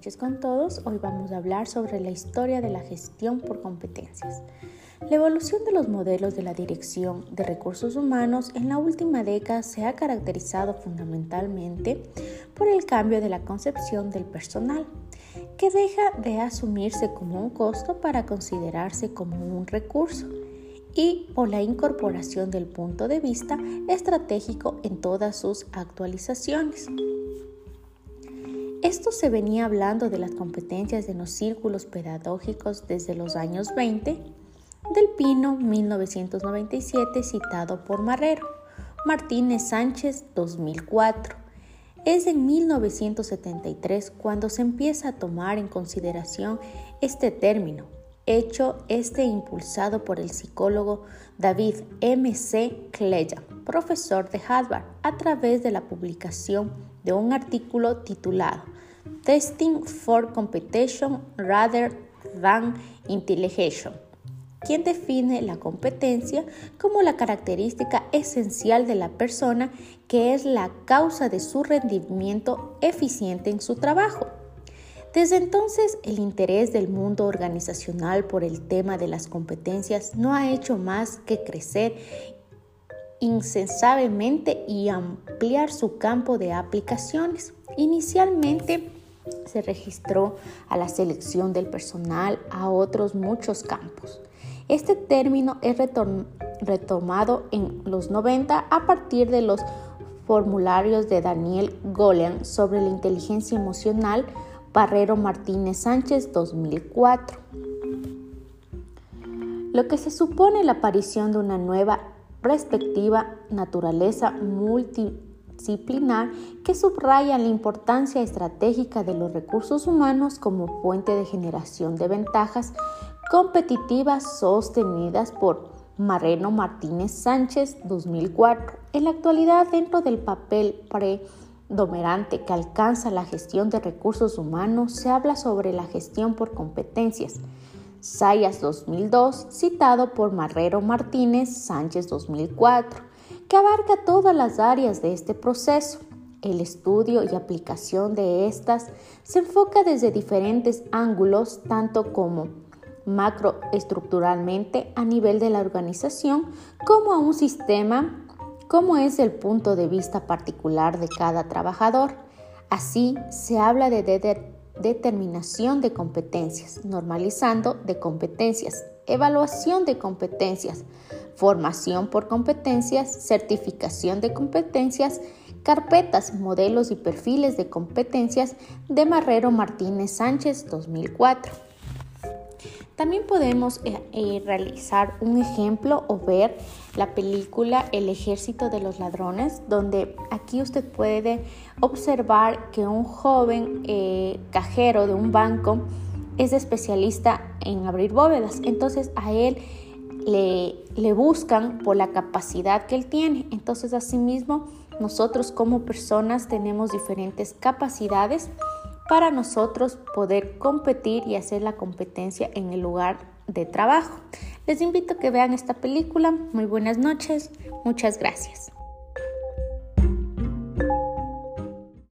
noches con todos. Hoy vamos a hablar sobre la historia de la gestión por competencias. La evolución de los modelos de la dirección de recursos humanos en la última década se ha caracterizado fundamentalmente por el cambio de la concepción del personal, que deja de asumirse como un costo para considerarse como un recurso y por la incorporación del punto de vista estratégico en todas sus actualizaciones. Esto se venía hablando de las competencias de los círculos pedagógicos desde los años 20, del Pino 1997 citado por Marrero, Martínez Sánchez 2004. Es en 1973 cuando se empieza a tomar en consideración este término, hecho este impulsado por el psicólogo David M. C. Cleya, profesor de Harvard, a través de la publicación de un artículo titulado Testing for Competition Rather Than Intelligence, quien define la competencia como la característica esencial de la persona que es la causa de su rendimiento eficiente en su trabajo. Desde entonces, el interés del mundo organizacional por el tema de las competencias no ha hecho más que crecer insensablemente y ampliar su campo de aplicaciones. Inicialmente se registró a la selección del personal a otros muchos campos. Este término es retomado en los 90 a partir de los formularios de Daniel Golean sobre la inteligencia emocional, Barrero Martínez Sánchez 2004. Lo que se supone la aparición de una nueva respectiva naturaleza multidisciplinar que subraya la importancia estratégica de los recursos humanos como fuente de generación de ventajas competitivas sostenidas por Marreno Martínez Sánchez 2004. En la actualidad, dentro del papel predominante que alcanza la gestión de recursos humanos, se habla sobre la gestión por competencias Sayas 2002, citado por Marrero Martínez Sánchez 2004, que abarca todas las áreas de este proceso. El estudio y aplicación de estas se enfoca desde diferentes ángulos, tanto como macroestructuralmente a nivel de la organización, como a un sistema, como es el punto de vista particular de cada trabajador. Así se habla de determinación de competencias, normalizando de competencias, evaluación de competencias, formación por competencias, certificación de competencias, carpetas, modelos y perfiles de competencias de Marrero Martínez Sánchez 2004. También podemos eh, eh, realizar un ejemplo o ver la película El ejército de los ladrones, donde aquí usted puede observar que un joven eh, cajero de un banco es especialista en abrir bóvedas. Entonces a él le, le buscan por la capacidad que él tiene. Entonces asimismo nosotros como personas tenemos diferentes capacidades para nosotros poder competir y hacer la competencia en el lugar de trabajo. Les invito a que vean esta película. Muy buenas noches. Muchas gracias.